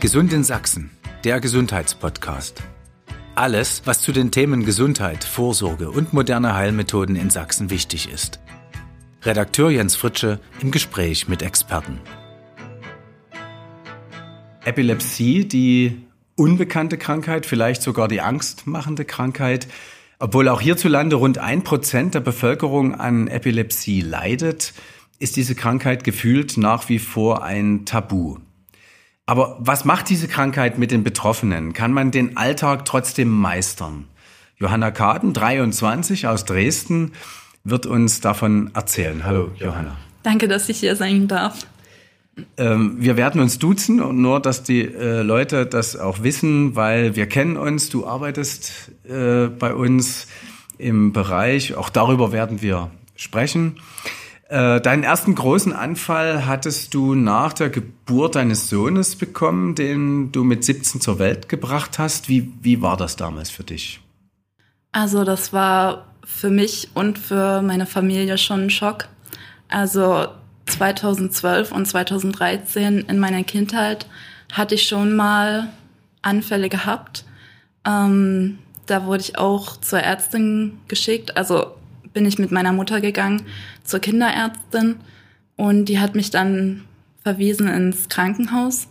Gesund in Sachsen, der Gesundheitspodcast. Alles, was zu den Themen Gesundheit, Vorsorge und moderne Heilmethoden in Sachsen wichtig ist. Redakteur Jens Fritsche im Gespräch mit Experten. Epilepsie, die unbekannte Krankheit, vielleicht sogar die angstmachende Krankheit, obwohl auch hierzulande rund ein Prozent der Bevölkerung an Epilepsie leidet, ist diese Krankheit gefühlt nach wie vor ein Tabu. Aber was macht diese Krankheit mit den Betroffenen? Kann man den Alltag trotzdem meistern? Johanna Kaden, 23 aus Dresden, wird uns davon erzählen. Hallo, Johanna. Danke, dass ich hier sein darf. Ähm, wir werden uns duzen und nur, dass die äh, Leute das auch wissen, weil wir kennen uns. Du arbeitest äh, bei uns im Bereich. Auch darüber werden wir sprechen. Äh, deinen ersten großen Anfall hattest du nach der Geburt deines Sohnes bekommen, den du mit 17 zur Welt gebracht hast. Wie, wie war das damals für dich? Also das war für mich und für meine Familie schon ein Schock. Also 2012 und 2013 in meiner Kindheit hatte ich schon mal Anfälle gehabt. Ähm, da wurde ich auch zur Ärztin geschickt. Also bin ich mit meiner Mutter gegangen zur Kinderärztin und die hat mich dann verwiesen ins Krankenhaus.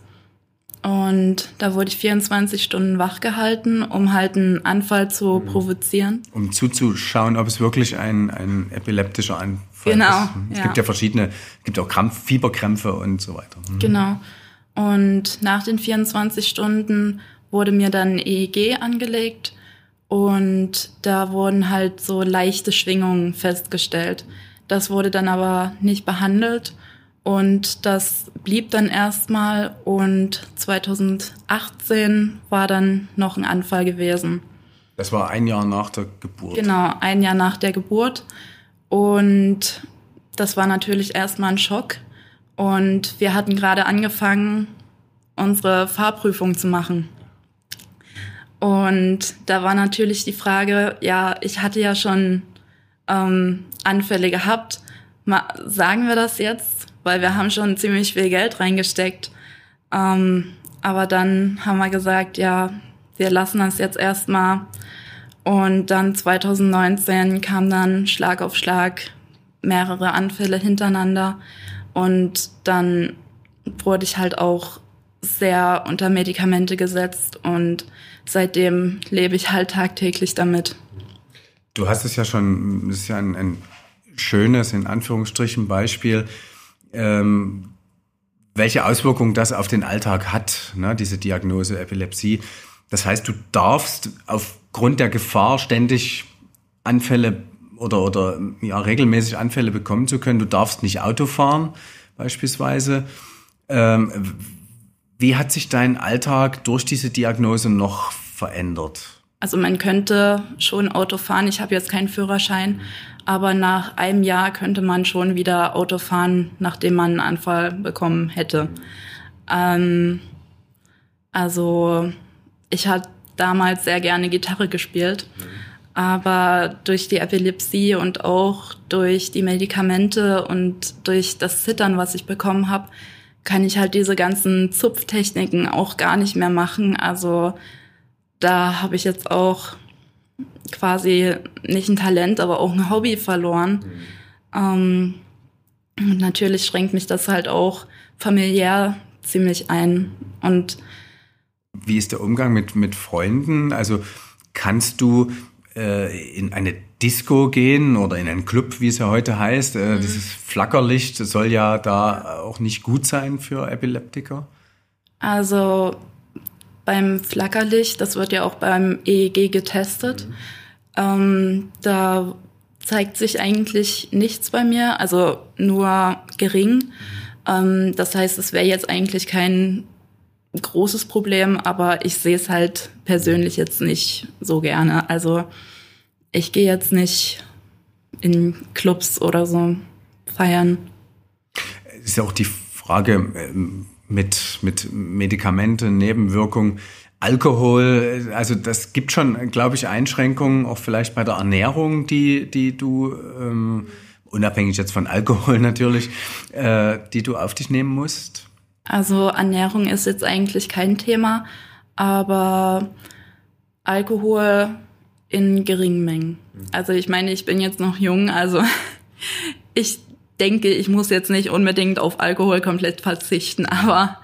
Und da wurde ich 24 Stunden wach gehalten, um halt einen Anfall zu mhm. provozieren. Um zuzuschauen, ob es wirklich ein, ein epileptischer Anfall genau, ist. Es ja. gibt ja verschiedene, es gibt auch Krampf, Fieberkrämpfe und so weiter. Mhm. Genau. Und nach den 24 Stunden wurde mir dann EEG angelegt und da wurden halt so leichte Schwingungen festgestellt. Das wurde dann aber nicht behandelt und das blieb dann erstmal und 2018 war dann noch ein Anfall gewesen. Das war ein Jahr nach der Geburt. Genau, ein Jahr nach der Geburt. Und das war natürlich erstmal ein Schock. Und wir hatten gerade angefangen, unsere Fahrprüfung zu machen. Und da war natürlich die Frage, ja, ich hatte ja schon ähm, Anfälle gehabt. Mal, sagen wir das jetzt? Weil wir haben schon ziemlich viel Geld reingesteckt. Ähm, aber dann haben wir gesagt, ja, wir lassen das jetzt erstmal. Und dann 2019 kam dann Schlag auf Schlag mehrere Anfälle hintereinander. Und dann wurde ich halt auch sehr unter Medikamente gesetzt und seitdem lebe ich halt tagtäglich damit. Du hast es ja schon, das ist ja ein, ein schönes, in Anführungsstrichen, Beispiel, ähm, welche Auswirkungen das auf den Alltag hat, ne, diese Diagnose Epilepsie. Das heißt, du darfst aufgrund der Gefahr ständig Anfälle oder, oder ja, regelmäßig Anfälle bekommen zu können. Du darfst nicht Auto fahren, beispielsweise. Ähm, wie hat sich dein Alltag durch diese Diagnose noch verändert? Also man könnte schon Auto fahren. Ich habe jetzt keinen Führerschein, aber nach einem Jahr könnte man schon wieder Auto fahren, nachdem man einen Anfall bekommen hätte. Ähm, also ich hatte damals sehr gerne Gitarre gespielt, aber durch die Epilepsie und auch durch die Medikamente und durch das Zittern, was ich bekommen habe, kann ich halt diese ganzen Zupftechniken auch gar nicht mehr machen. Also da habe ich jetzt auch quasi nicht ein Talent, aber auch ein Hobby verloren. Mhm. Ähm, und natürlich schränkt mich das halt auch familiär ziemlich ein. Und wie ist der Umgang mit, mit Freunden? Also kannst du äh, in eine Disco gehen oder in einen Club, wie es ja heute heißt. Äh, mhm. Dieses Flackerlicht soll ja da auch nicht gut sein für Epileptiker. Also beim Flackerlicht, das wird ja auch beim EEG getestet. Mhm. Ähm, da zeigt sich eigentlich nichts bei mir, also nur gering. Mhm. Ähm, das heißt, es wäre jetzt eigentlich kein großes Problem, aber ich sehe es halt persönlich jetzt nicht so gerne. Also ich gehe jetzt nicht in Clubs oder so feiern. Es ist ja auch die Frage ähm, mit, mit Medikamenten, Nebenwirkungen. Alkohol, also das gibt schon, glaube ich, Einschränkungen, auch vielleicht bei der Ernährung, die, die du, ähm, unabhängig jetzt von Alkohol natürlich, äh, die du auf dich nehmen musst. Also Ernährung ist jetzt eigentlich kein Thema, aber Alkohol in geringen Mengen. Also ich meine, ich bin jetzt noch jung, also ich denke, ich muss jetzt nicht unbedingt auf Alkohol komplett verzichten, aber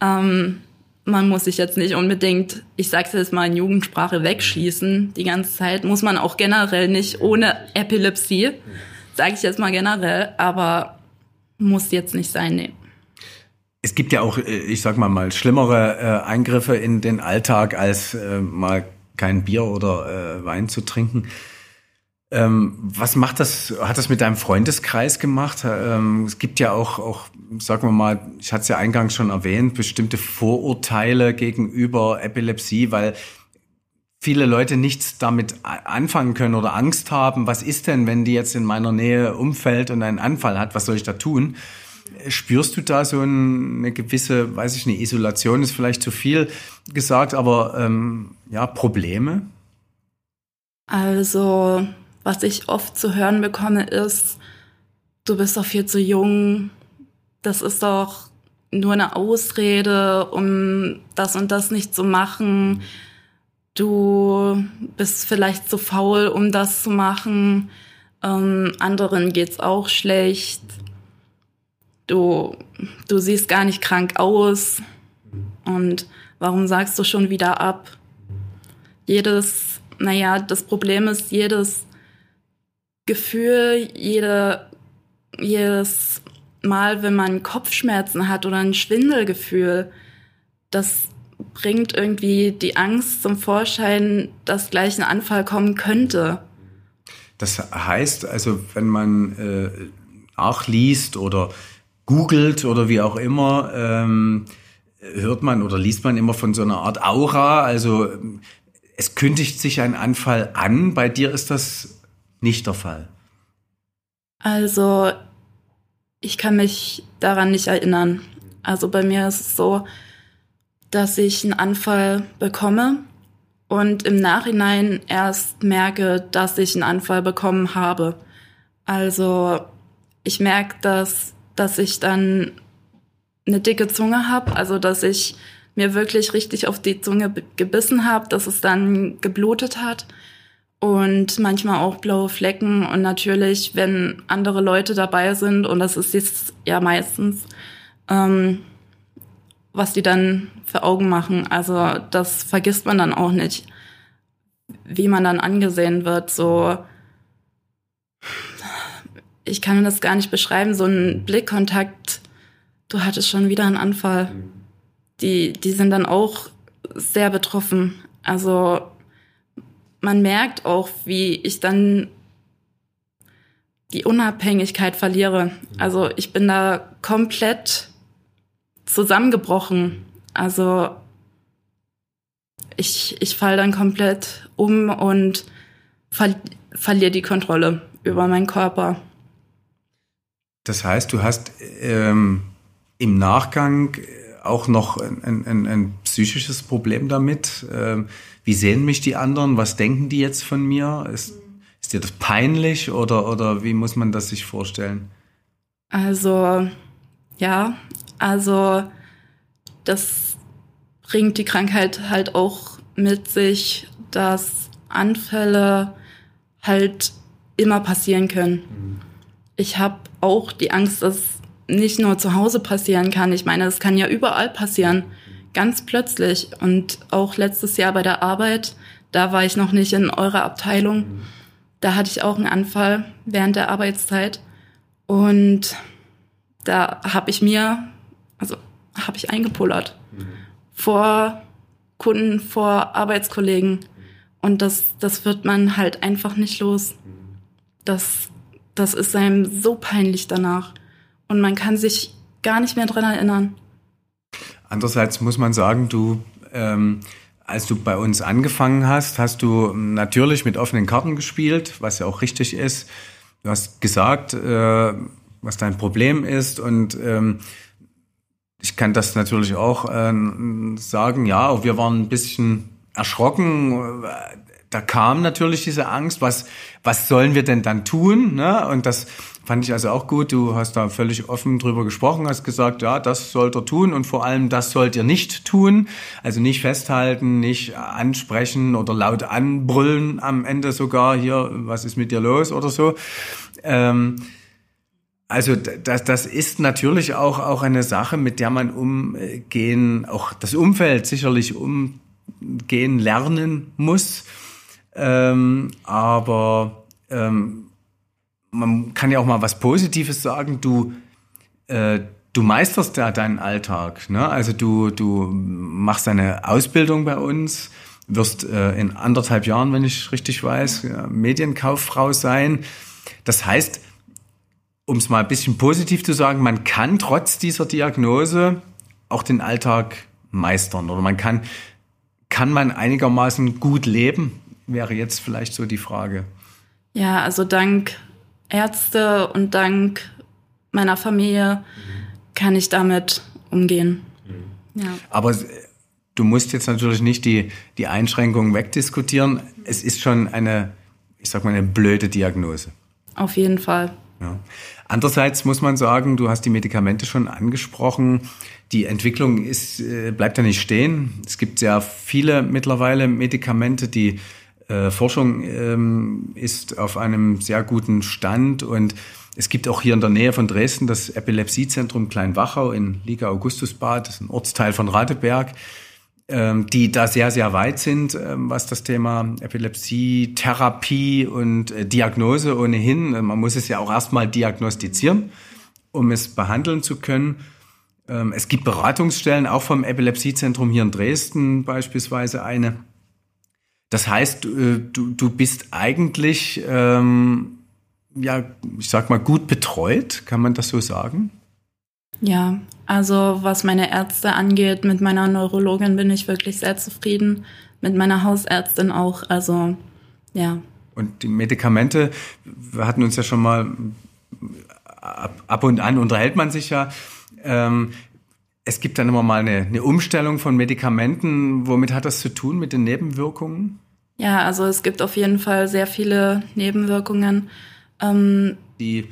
ähm, man muss sich jetzt nicht unbedingt, ich sag's jetzt mal in Jugendsprache, wegschießen die ganze Zeit. Muss man auch generell nicht ohne Epilepsie, sage ich jetzt mal generell, aber muss jetzt nicht sein, nee. Es gibt ja auch, äh, ich sag mal mal, schlimmere äh, Eingriffe in den Alltag, als äh, mal kein Bier oder äh, Wein zu trinken. Ähm, was macht das, hat das mit deinem Freundeskreis gemacht? Ähm, es gibt ja auch, auch, sagen wir mal, ich hatte es ja eingangs schon erwähnt, bestimmte Vorurteile gegenüber Epilepsie, weil viele Leute nichts damit anfangen können oder Angst haben. Was ist denn, wenn die jetzt in meiner Nähe umfällt und einen Anfall hat? Was soll ich da tun? Spürst du da so eine gewisse, weiß ich nicht, Isolation ist vielleicht zu viel gesagt, aber ähm, ja, Probleme? Also was ich oft zu hören bekomme, ist, du bist doch viel zu jung, das ist doch nur eine Ausrede, um das und das nicht zu machen. Du bist vielleicht zu faul, um das zu machen. Ähm, anderen geht's auch schlecht. Du, du siehst gar nicht krank aus. Und warum sagst du schon wieder ab? Jedes, naja, das Problem ist, jedes Gefühl, jede, jedes Mal, wenn man Kopfschmerzen hat oder ein Schwindelgefühl, das bringt irgendwie die Angst zum Vorschein, dass gleich ein Anfall kommen könnte. Das heißt also, wenn man äh, nachliest oder googelt oder wie auch immer, ähm, hört man oder liest man immer von so einer Art Aura. Also es kündigt sich ein Anfall an. Bei dir ist das nicht der Fall? Also, ich kann mich daran nicht erinnern. Also bei mir ist es so, dass ich einen Anfall bekomme und im Nachhinein erst merke, dass ich einen Anfall bekommen habe. Also ich merke, dass, dass ich dann eine dicke Zunge habe, also dass ich mir wirklich richtig auf die Zunge gebissen habe, dass es dann geblutet hat und manchmal auch blaue Flecken und natürlich, wenn andere Leute dabei sind und das ist jetzt ja meistens, ähm, was die dann für Augen machen. Also das vergisst man dann auch nicht, wie man dann angesehen wird. So, ich kann das gar nicht beschreiben. So ein Blickkontakt, du hattest schon wieder einen Anfall. Die, die sind dann auch sehr betroffen. Also man merkt auch, wie ich dann die Unabhängigkeit verliere. Also ich bin da komplett zusammengebrochen. Also ich, ich fall dann komplett um und ver verliere die Kontrolle über meinen Körper. Das heißt, du hast ähm, im Nachgang auch noch ein, ein, ein psychisches Problem damit. Ähm, wie sehen mich die anderen? Was denken die jetzt von mir? Ist, ist dir das peinlich oder, oder wie muss man das sich vorstellen? Also, ja, also das bringt die Krankheit halt auch mit sich, dass Anfälle halt immer passieren können. Ich habe auch die Angst, dass nicht nur zu Hause passieren kann. Ich meine, das kann ja überall passieren ganz plötzlich. Und auch letztes Jahr bei der Arbeit, da war ich noch nicht in eurer Abteilung. Da hatte ich auch einen Anfall während der Arbeitszeit. Und da habe ich mir, also habe ich eingepullert. Vor Kunden, vor Arbeitskollegen. Und das, das wird man halt einfach nicht los. Das, das ist einem so peinlich danach. Und man kann sich gar nicht mehr dran erinnern. Andererseits muss man sagen, du, ähm, als du bei uns angefangen hast, hast du natürlich mit offenen Karten gespielt, was ja auch richtig ist. Du hast gesagt, äh, was dein Problem ist und ähm, ich kann das natürlich auch äh, sagen, ja, wir waren ein bisschen erschrocken. Da kam natürlich diese Angst, was, was sollen wir denn dann tun? Ne? Und das Fand ich also auch gut. Du hast da völlig offen drüber gesprochen, hast gesagt, ja, das sollt ihr tun und vor allem das sollt ihr nicht tun. Also nicht festhalten, nicht ansprechen oder laut anbrüllen am Ende sogar hier, was ist mit dir los oder so. Ähm, also das, das ist natürlich auch, auch eine Sache, mit der man umgehen, auch das Umfeld sicherlich umgehen lernen muss. Ähm, aber ähm, man kann ja auch mal was Positives sagen. Du, äh, du meisterst ja deinen Alltag. Ne? Also du, du machst eine Ausbildung bei uns, wirst äh, in anderthalb Jahren, wenn ich richtig weiß, ja, Medienkauffrau sein. Das heißt, um es mal ein bisschen positiv zu sagen, man kann trotz dieser Diagnose auch den Alltag meistern oder man kann, kann man einigermaßen gut leben, wäre jetzt vielleicht so die Frage. Ja, also dank Ärzte und dank meiner Familie kann ich damit umgehen. Ja. Aber du musst jetzt natürlich nicht die, die Einschränkungen wegdiskutieren. Es ist schon eine, ich sag mal, eine blöde Diagnose. Auf jeden Fall. Ja. Andererseits muss man sagen, du hast die Medikamente schon angesprochen. Die Entwicklung ist, äh, bleibt ja nicht stehen. Es gibt sehr viele mittlerweile Medikamente, die äh, Forschung ähm, ist auf einem sehr guten Stand und es gibt auch hier in der Nähe von Dresden das Epilepsiezentrum Kleinwachau in Liga Augustusbad, das ist ein Ortsteil von Radeberg. Ähm, die da sehr, sehr weit sind, ähm, was das Thema Epilepsie, Therapie und äh, Diagnose ohnehin. Äh, man muss es ja auch erstmal diagnostizieren, um es behandeln zu können. Ähm, es gibt Beratungsstellen, auch vom Epilepsiezentrum hier in Dresden beispielsweise eine. Das heißt, äh, du, du bist eigentlich, ähm, ja, ich sag mal, gut betreut, kann man das so sagen? Ja, also was meine Ärzte angeht, mit meiner Neurologin bin ich wirklich sehr zufrieden, mit meiner Hausärztin auch, also ja. Und die Medikamente, wir hatten uns ja schon mal, ab, und an unterhält man sich ja. Ähm, es gibt dann immer mal eine, eine Umstellung von Medikamenten. Womit hat das zu tun mit den Nebenwirkungen? Ja, also es gibt auf jeden Fall sehr viele Nebenwirkungen. Ähm, die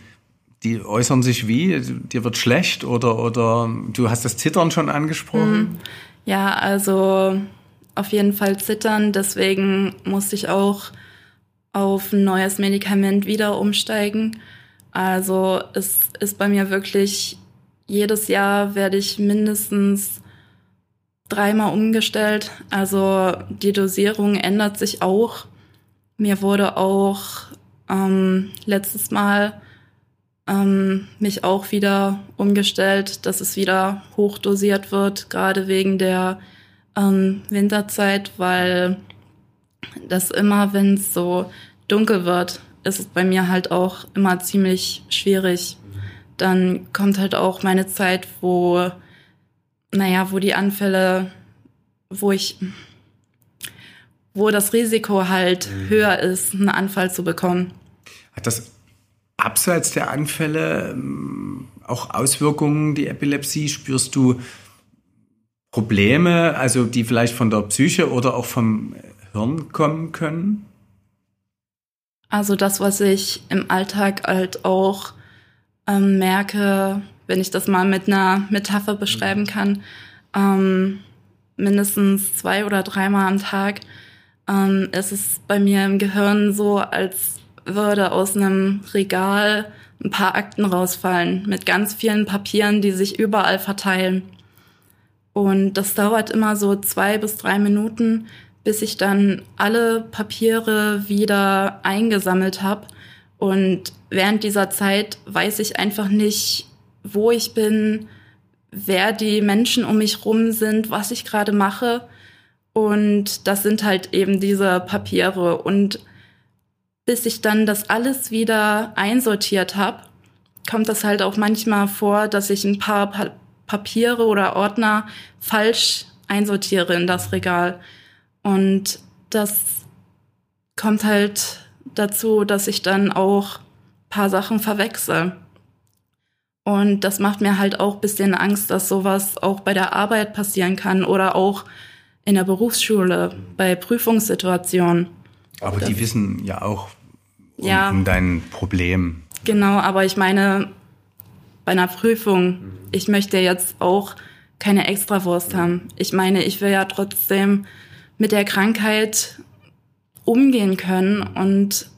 die äußern sich wie? Dir wird schlecht oder, oder du hast das Zittern schon angesprochen? Hm. Ja, also auf jeden Fall zittern. Deswegen musste ich auch auf ein neues Medikament wieder umsteigen. Also es ist bei mir wirklich, jedes Jahr werde ich mindestens dreimal umgestellt. Also die Dosierung ändert sich auch. Mir wurde auch ähm, letztes Mal ähm, mich auch wieder umgestellt, dass es wieder hochdosiert wird, gerade wegen der ähm, Winterzeit, weil das immer, wenn es so dunkel wird, ist es bei mir halt auch immer ziemlich schwierig. Dann kommt halt auch meine Zeit, wo, naja, wo die Anfälle, wo ich, wo das Risiko halt mhm. höher ist, einen Anfall zu bekommen. Hat das abseits der Anfälle ähm, auch Auswirkungen, die Epilepsie? Spürst du Probleme, also die vielleicht von der Psyche oder auch vom Hirn kommen können? Also das, was ich im Alltag halt auch ähm, merke, wenn ich das mal mit einer Metapher beschreiben kann, ähm, mindestens zwei oder dreimal am Tag ähm, ist es bei mir im Gehirn so, als würde aus einem Regal ein paar Akten rausfallen mit ganz vielen Papieren, die sich überall verteilen. Und das dauert immer so zwei bis drei Minuten, bis ich dann alle Papiere wieder eingesammelt habe. Und während dieser Zeit weiß ich einfach nicht, wo ich bin, wer die Menschen um mich rum sind, was ich gerade mache. Und das sind halt eben diese Papiere. Und bis ich dann das alles wieder einsortiert habe, kommt das halt auch manchmal vor, dass ich ein paar pa Papiere oder Ordner falsch einsortiere in das Regal. Und das kommt halt dazu, dass ich dann auch paar Sachen verwechsel. Und das macht mir halt auch bisschen Angst, dass sowas auch bei der Arbeit passieren kann oder auch in der Berufsschule bei Prüfungssituationen. Aber die wissen ja auch um, ja. um dein Problem. Genau, aber ich meine, bei einer Prüfung, ich möchte jetzt auch keine Extrawurst haben. Ich meine, ich will ja trotzdem mit der Krankheit umgehen können und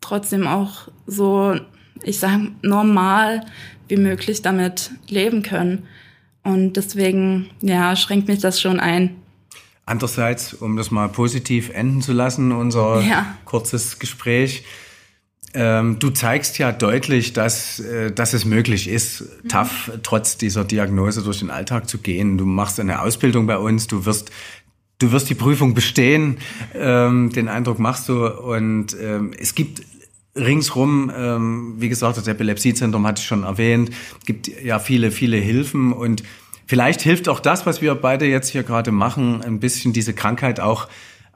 trotzdem auch so, ich sage, normal wie möglich damit leben können. Und deswegen, ja, schränkt mich das schon ein. Andererseits, um das mal positiv enden zu lassen, unser ja. kurzes Gespräch, ähm, du zeigst ja deutlich, dass, äh, dass es möglich ist, mhm. tough trotz dieser Diagnose durch den Alltag zu gehen. Du machst eine Ausbildung bei uns, du wirst du wirst die Prüfung bestehen, ähm, den Eindruck machst du. Und ähm, es gibt ringsrum, ähm, wie gesagt, das Epilepsiezentrum hatte ich schon erwähnt, gibt ja viele, viele Hilfen und vielleicht hilft auch das, was wir beide jetzt hier gerade machen, ein bisschen diese Krankheit auch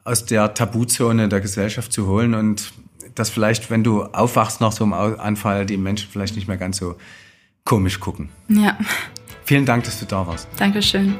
aus der Tabuzone der Gesellschaft zu holen und dass vielleicht, wenn du aufwachst nach so einem Anfall, die Menschen vielleicht nicht mehr ganz so komisch gucken. Ja. Vielen Dank, dass du da warst. Dankeschön.